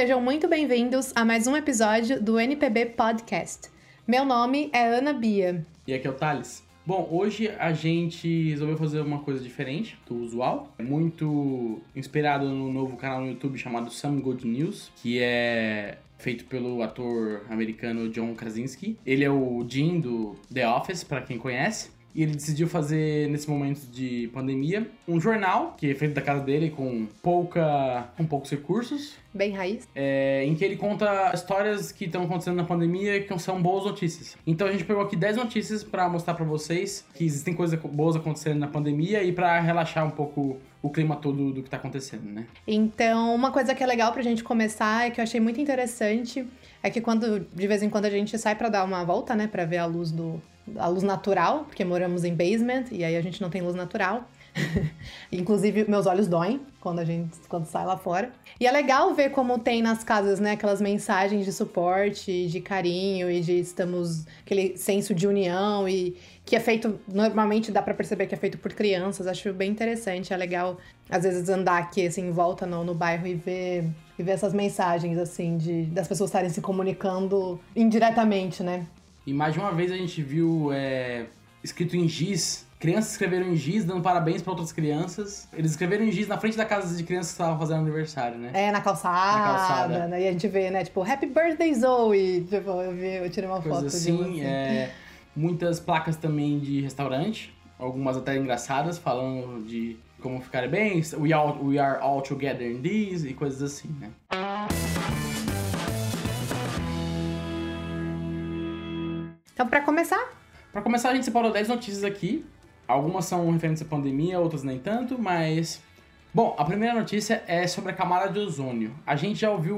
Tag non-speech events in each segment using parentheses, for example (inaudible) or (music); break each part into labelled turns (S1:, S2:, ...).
S1: Sejam muito bem-vindos a mais um episódio do NPB Podcast. Meu nome é Ana Bia.
S2: E aqui é o Thales. Bom, hoje a gente resolveu fazer uma coisa diferente do usual, muito inspirado no novo canal no YouTube chamado Some Good News, que é feito pelo ator americano John Krasinski. Ele é o Jim do The Office, para quem conhece. E ele decidiu fazer, nesse momento de pandemia, um jornal, que é feito da casa dele com pouca com poucos recursos.
S1: Bem raiz.
S2: É, em que ele conta histórias que estão acontecendo na pandemia e que são boas notícias. Então a gente pegou aqui 10 notícias para mostrar para vocês que existem coisas boas acontecendo na pandemia e para relaxar um pouco o clima todo do que tá acontecendo, né?
S1: Então, uma coisa que é legal pra gente começar é que eu achei muito interessante é que quando de vez em quando a gente sai para dar uma volta, né, para ver a luz do, a luz natural, porque moramos em basement e aí a gente não tem luz natural. (laughs) Inclusive, meus olhos doem quando a gente quando sai lá fora. E é legal ver como tem nas casas, né, aquelas mensagens de suporte, de carinho e de estamos aquele senso de união e que é feito normalmente dá para perceber que é feito por crianças. Acho bem interessante, é legal às vezes andar aqui assim em volta no, no bairro e ver e ver essas mensagens assim de das pessoas estarem se comunicando indiretamente, né?
S2: E mais de uma vez a gente viu é, escrito em giz. Crianças escreveram em giz, dando parabéns para outras crianças. Eles escreveram em giz na frente da casa de crianças que estavam fazendo aniversário, né?
S1: É, na calçada. Na calçada. Né? E a gente vê, né? Tipo, Happy Birthday Zoe! Tipo, eu, vi, eu tirei uma
S2: Coisa
S1: foto
S2: assim,
S1: de você.
S2: É, muitas placas também de restaurante. Algumas até engraçadas, falando de como ficar bem. We, all, we are all together in this e coisas assim, né?
S1: Então, para começar?
S2: Para começar, a gente separou 10 notícias aqui. Algumas são referentes à pandemia, outras nem tanto, mas. Bom, a primeira notícia é sobre a camada de ozônio. A gente já ouviu.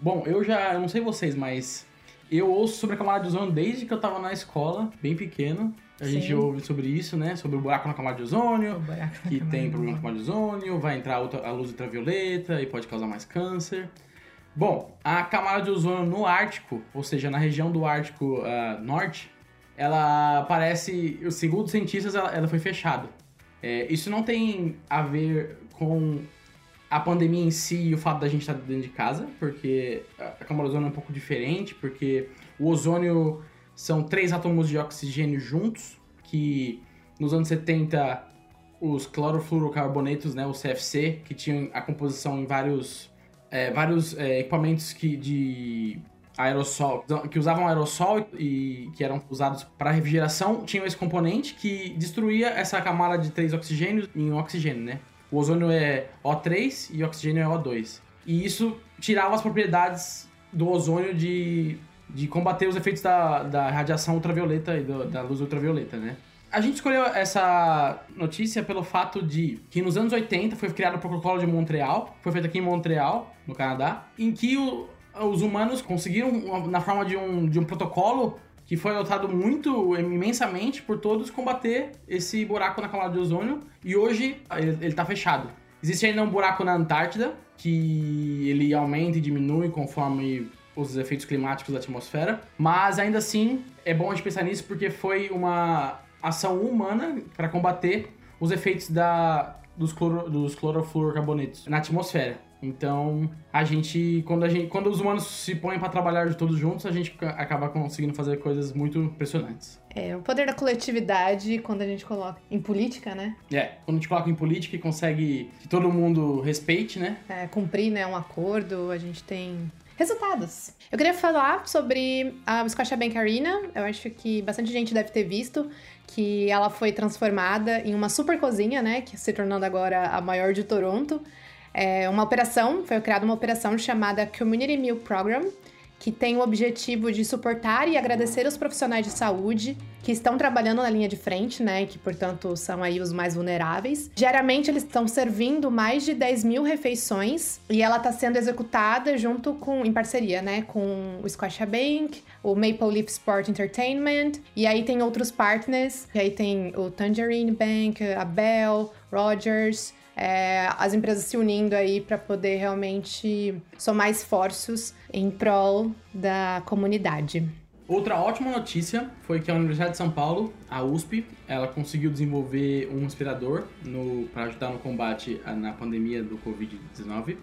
S2: Bom, eu já. Eu não sei vocês, mas. Eu ouço sobre a camada de ozônio desde que eu tava na escola, bem pequeno. A
S1: Sim.
S2: gente ouve sobre isso, né? Sobre o buraco na camada de ozônio, que tem problema com a camada de ozônio, vai entrar a luz ultravioleta e pode causar mais câncer. Bom, a camada de ozônio no Ártico, ou seja, na região do Ártico ah, Norte, ela parece, segundo os cientistas, ela, ela foi fechada. É, isso não tem a ver com a pandemia em si e o fato da gente estar dentro de casa, porque a camada de ozônio é um pouco diferente, porque o ozônio são três átomos de oxigênio juntos, que nos anos 70 os clorofluorocarbonetos, né, o CFC, que tinham a composição em vários, é, vários é, equipamentos que, de aerossol, que usavam aerossol e que eram usados para refrigeração, tinham esse componente que destruía essa camada de três oxigênios em oxigênio, né? O ozônio é O3 e o oxigênio é O2. E isso tirava as propriedades do ozônio de, de combater os efeitos da, da radiação ultravioleta e do- da luz ultravioleta, né? A gente escolheu essa notícia pelo fato de que nos anos 80 foi criado o Protocolo de Montreal, foi feito aqui em Montreal, no Canadá, em que o- os humanos conseguiram, na forma de um, de um protocolo que foi adotado muito, imensamente, por todos, combater esse buraco na camada de ozônio. E hoje ele, ele tá fechado. Existe ainda um buraco na Antártida, que ele aumenta e diminui conforme os efeitos climáticos da atmosfera. Mas ainda assim, é bom a gente pensar nisso porque foi uma ação humana para combater os efeitos da, dos, cloro, dos clorofluorocarbonetos na atmosfera. Então, a gente quando, a gente, quando os humanos se põem para trabalhar de todos juntos, a gente acaba conseguindo fazer coisas muito impressionantes.
S1: É, o poder da coletividade quando a gente coloca em política, né?
S2: É, quando a gente coloca em política e consegue que todo mundo respeite, né?
S1: É, cumprir né, um acordo, a gente tem resultados. Eu queria falar sobre a Scotiabank Arena. Eu acho que bastante gente deve ter visto que ela foi transformada em uma super cozinha, né? Que se tornando agora a maior de Toronto. É uma operação, foi criada uma operação chamada Community Meal Program, que tem o objetivo de suportar e agradecer os profissionais de saúde que estão trabalhando na linha de frente, né? Que, portanto, são aí os mais vulneráveis. Diariamente, eles estão servindo mais de 10 mil refeições e ela está sendo executada junto com, em parceria, né? Com o Scotiabank, o Maple Leaf Sport Entertainment, e aí tem outros partners, e aí tem o Tangerine Bank, a Bell, Rogers, é, as empresas se unindo aí para poder realmente somar esforços em prol da comunidade.
S2: Outra ótima notícia foi que a Universidade de São Paulo, a USP, ela conseguiu desenvolver um respirador para ajudar no combate na pandemia do Covid-19.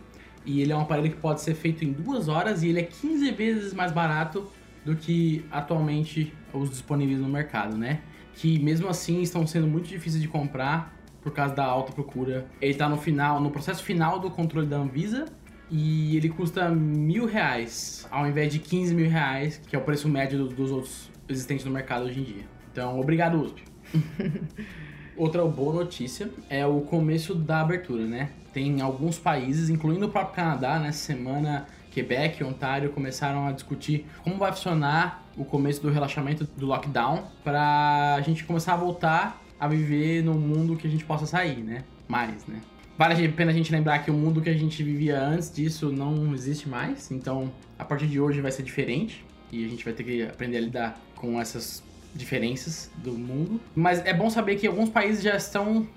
S2: E ele é um aparelho que pode ser feito em duas horas e ele é 15 vezes mais barato do que atualmente os disponíveis no mercado, né? Que mesmo assim estão sendo muito difíceis de comprar por causa da alta procura. Ele está no final, no processo final do controle da Anvisa e ele custa mil reais ao invés de 15 mil reais, que é o preço médio dos, dos outros existentes no mercado hoje em dia. Então, obrigado, USP. (laughs) Outra boa notícia é o começo da abertura, né? Tem alguns países, incluindo o próprio Canadá, nessa semana, Quebec e Ontário começaram a discutir como vai funcionar o começo do relaxamento do lockdown para a gente começar a voltar a viver no mundo que a gente possa sair, né? Mais, né? Vale a pena a gente lembrar que o mundo que a gente vivia antes disso não existe mais, então a partir de hoje vai ser diferente e a gente vai ter que aprender a lidar com essas diferenças do mundo. Mas é bom saber que alguns países já estão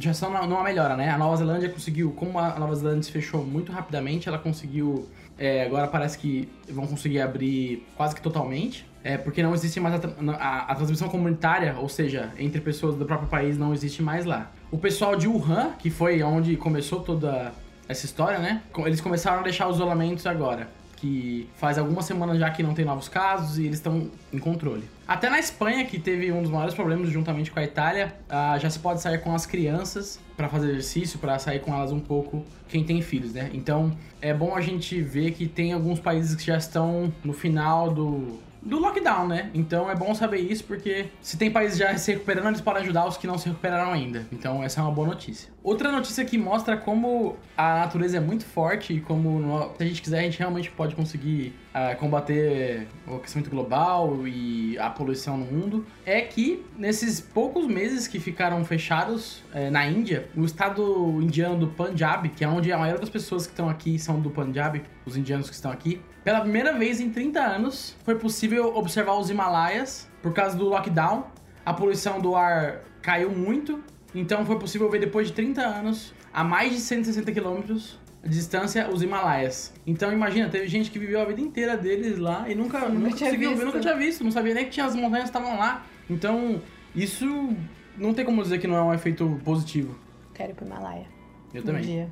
S2: já estão numa melhora, né? A Nova Zelândia conseguiu, como a Nova Zelândia se fechou muito rapidamente, ela conseguiu é, agora parece que vão conseguir abrir quase que totalmente. É, porque não existe mais a, a, a, transmissão comunitária, ou seja, entre pessoas do próprio país, não existe mais lá. O pessoal de Wuhan, que foi onde começou toda essa história, né? Eles começaram a deixar os isolamentos agora que faz algumas semanas já que não tem novos casos e eles estão em controle. Até na Espanha, que teve um dos maiores problemas juntamente com a Itália, uh, já se pode sair com as crianças para fazer exercício, para sair com elas um pouco, quem tem filhos, né? Então é bom a gente ver que tem alguns países que já estão no final do, do lockdown, né? Então é bom saber isso porque se tem países já se recuperando, eles podem ajudar os que não se recuperaram ainda. Então essa é uma boa notícia. Outra notícia que mostra como a natureza é muito forte e como se a gente quiser a gente realmente pode conseguir uh, combater o aquecimento global e a poluição no mundo é que nesses poucos meses que ficaram fechados uh, na Índia, o estado indiano do Punjab, que é onde a maioria das pessoas que estão aqui são do Punjab, os indianos que estão aqui, pela primeira vez em 30 anos, foi possível observar os Himalaias por causa do lockdown. A poluição do ar caiu muito, então foi possível ver depois de 30 anos, a mais de 160 quilômetros de distância, os Himalaias. Então imagina, teve gente que viveu a vida inteira deles lá e nunca, nunca, nunca conseguiu ver, nunca tinha visto, não sabia nem que tinha as montanhas estavam lá. Então, isso não tem como dizer que não é um efeito positivo.
S1: Quero ir pro Himalaia.
S2: Eu um também.
S1: Dia.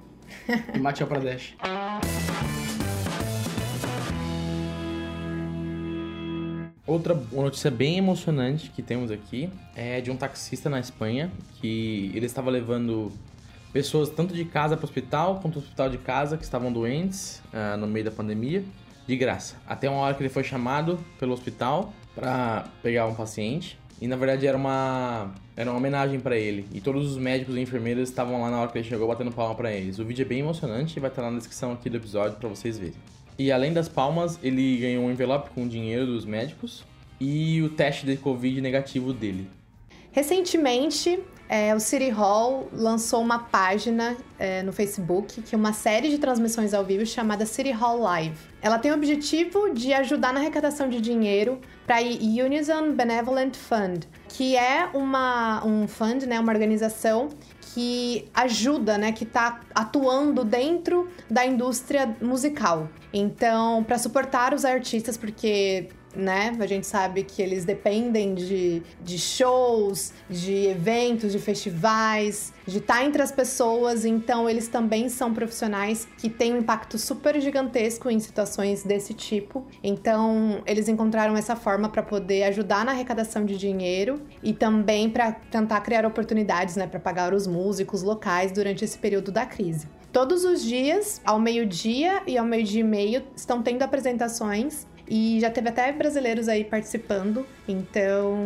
S2: E Madhya Pradesh. (laughs) Outra notícia bem emocionante que temos aqui é de um taxista na Espanha que ele estava levando pessoas tanto de casa para o hospital quanto do hospital de casa que estavam doentes uh, no meio da pandemia de graça. Até uma hora que ele foi chamado pelo hospital para pegar um paciente e na verdade era uma era uma homenagem para ele e todos os médicos e enfermeiras estavam lá na hora que ele chegou batendo palma para eles. O vídeo é bem emocionante e vai estar na descrição aqui do episódio para vocês verem. E além das palmas, ele ganhou um envelope com dinheiro dos médicos e o teste de Covid negativo dele.
S1: Recentemente, é, o City Hall lançou uma página é, no Facebook que é uma série de transmissões ao vivo chamada City Hall Live. Ela tem o objetivo de ajudar na arrecadação de dinheiro para a Unison Benevolent Fund, que é uma, um fund, né, uma organização que ajuda, né, que está atuando dentro da indústria musical. Então, para suportar os artistas, porque né? A gente sabe que eles dependem de, de shows, de eventos, de festivais, de estar entre as pessoas, então eles também são profissionais que têm um impacto super gigantesco em situações desse tipo. Então, eles encontraram essa forma para poder ajudar na arrecadação de dinheiro e também para tentar criar oportunidades, né, para pagar os músicos locais durante esse período da crise. Todos os dias, ao meio-dia e ao meio-dia e meio, estão tendo apresentações e já teve até brasileiros aí participando. Então,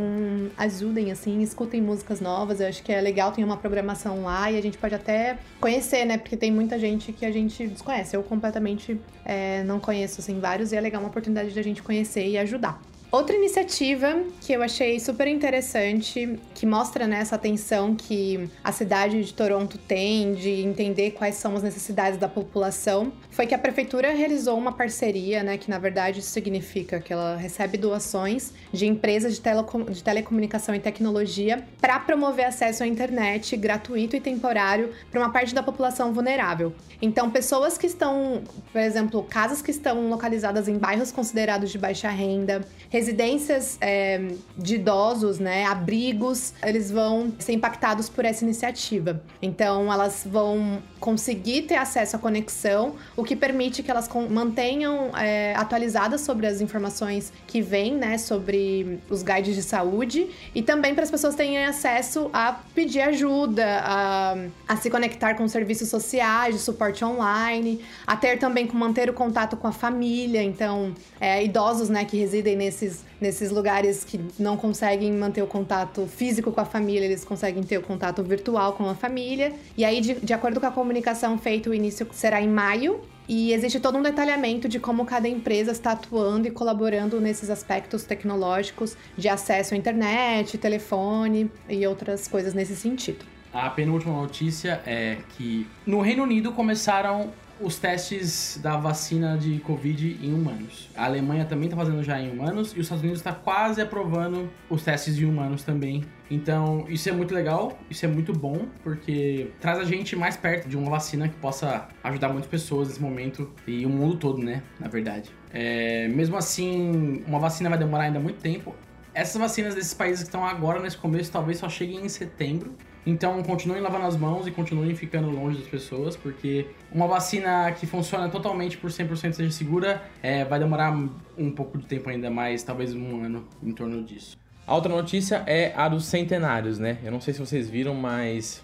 S1: ajudem, assim, escutem músicas novas. Eu acho que é legal, tem uma programação lá e a gente pode até conhecer, né? Porque tem muita gente que a gente desconhece. Eu completamente é, não conheço, assim, vários. E é legal uma oportunidade de a gente conhecer e ajudar. Outra iniciativa que eu achei super interessante, que mostra né, essa atenção que a cidade de Toronto tem de entender quais são as necessidades da população, foi que a prefeitura realizou uma parceria, né, que na verdade isso significa que ela recebe doações de empresas de, telecom de telecomunicação e tecnologia para promover acesso à internet gratuito e temporário para uma parte da população vulnerável. Então, pessoas que estão, por exemplo, casas que estão localizadas em bairros considerados de baixa renda, residências é, de idosos, né, abrigos, eles vão ser impactados por essa iniciativa. Então, elas vão conseguir ter acesso à conexão, o que permite que elas mantenham é, atualizadas sobre as informações que vêm, né, sobre os guides de saúde e também para as pessoas terem acesso a pedir ajuda, a, a se conectar com serviços sociais, de suporte online, a ter também com manter o contato com a família. Então, é, idosos, né, que residem nesses, nesses lugares que não conseguem manter o contato físico com a família, eles conseguem ter o contato virtual com a família. E aí, de, de acordo com a comunicação feita, o início será em maio. E existe todo um detalhamento de como cada empresa está atuando e colaborando nesses aspectos tecnológicos de acesso à internet, telefone e outras coisas nesse sentido.
S2: A penúltima notícia é que no Reino Unido começaram os testes da vacina de Covid em humanos. A Alemanha também está fazendo já em humanos e os Estados Unidos está quase aprovando os testes de humanos também. Então, isso é muito legal, isso é muito bom, porque traz a gente mais perto de uma vacina que possa ajudar muitas pessoas nesse momento e o mundo todo, né? Na verdade. É, mesmo assim, uma vacina vai demorar ainda muito tempo. Essas vacinas desses países que estão agora nesse começo talvez só cheguem em setembro. Então continuem lavando as mãos e continuem ficando longe das pessoas, porque uma vacina que funciona totalmente por 100% seja segura, é, vai demorar um pouco de tempo ainda mais, talvez um ano em torno disso.
S3: A outra notícia é a dos centenários, né? Eu não sei se vocês viram, mas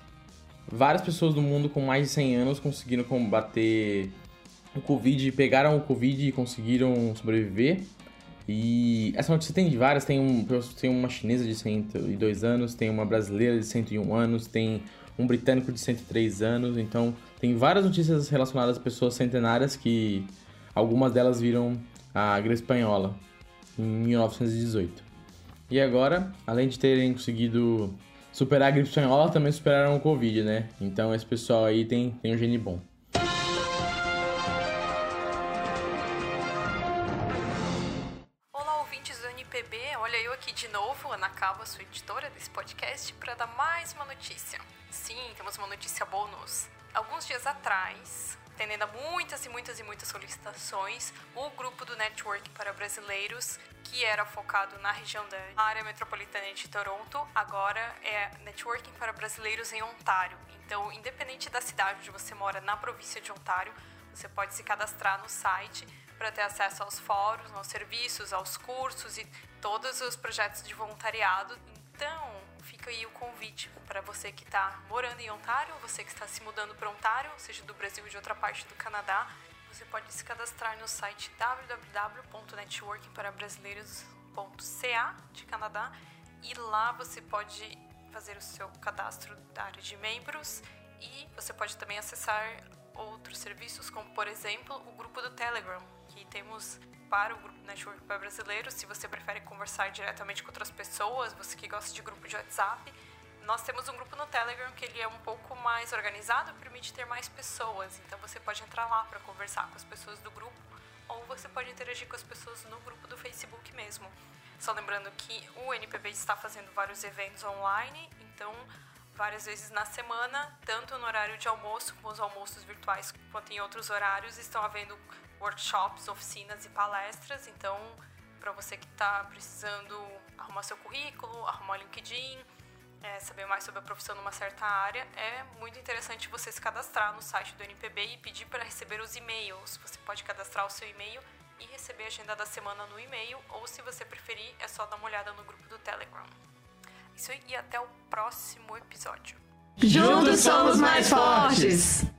S3: várias pessoas do mundo com mais de 100 anos conseguiram combater o Covid, pegaram o Covid e conseguiram sobreviver. E essa notícia tem de várias, tem, um, tem uma chinesa de 102 anos, tem uma brasileira de 101 anos, tem um britânico de 103 anos, então tem várias notícias relacionadas a pessoas centenárias que algumas delas viram a gripe espanhola em 1918. E agora, além de terem conseguido superar a gripe espanhola, também superaram o Covid, né? Então esse pessoal aí tem, tem um gene bom.
S4: Sua editora desse podcast, para dar mais uma notícia. Sim, temos uma notícia bônus. Alguns dias atrás, atendendo a muitas e muitas e muitas solicitações, o grupo do Network para Brasileiros, que era focado na região da área metropolitana de Toronto, agora é Networking para Brasileiros em Ontário. Então, independente da cidade onde você mora na província de Ontário, você pode se cadastrar no site para ter acesso aos fóruns, aos serviços, aos cursos e todos os projetos de voluntariado. Então, fica aí o convite para você que está morando em Ontário, você que está se mudando para Ontário, seja do Brasil ou de outra parte do Canadá, você pode se cadastrar no site www.networkingparabrasileiros.ca de Canadá e lá você pode fazer o seu cadastro da área de membros e você pode também acessar outros serviços, como por exemplo o grupo do Telegram, que temos para o grupo Network para Brasileiros. Se você prefere conversar diretamente com outras pessoas, você que gosta de grupo de WhatsApp, nós temos um grupo no Telegram que ele é um pouco mais organizado, permite ter mais pessoas. Então você pode entrar lá para conversar com as pessoas do grupo ou você pode interagir com as pessoas no grupo do Facebook mesmo. Só lembrando que o NPB está fazendo vários eventos online, então várias vezes na semana, tanto no horário de almoço, como os almoços virtuais, quanto em outros horários, estão havendo workshops, oficinas e palestras. Então, para você que está precisando arrumar seu currículo, arrumar LinkedIn, é, saber mais sobre a profissão numa certa área, é muito interessante você se cadastrar no site do NPB e pedir para receber os e-mails. Você pode cadastrar o seu e-mail e receber a agenda da semana no e-mail, ou se você preferir, é só dar uma olhada no grupo do Telegram. Isso aí, e até o próximo episódio.
S1: Juntos somos mais fortes!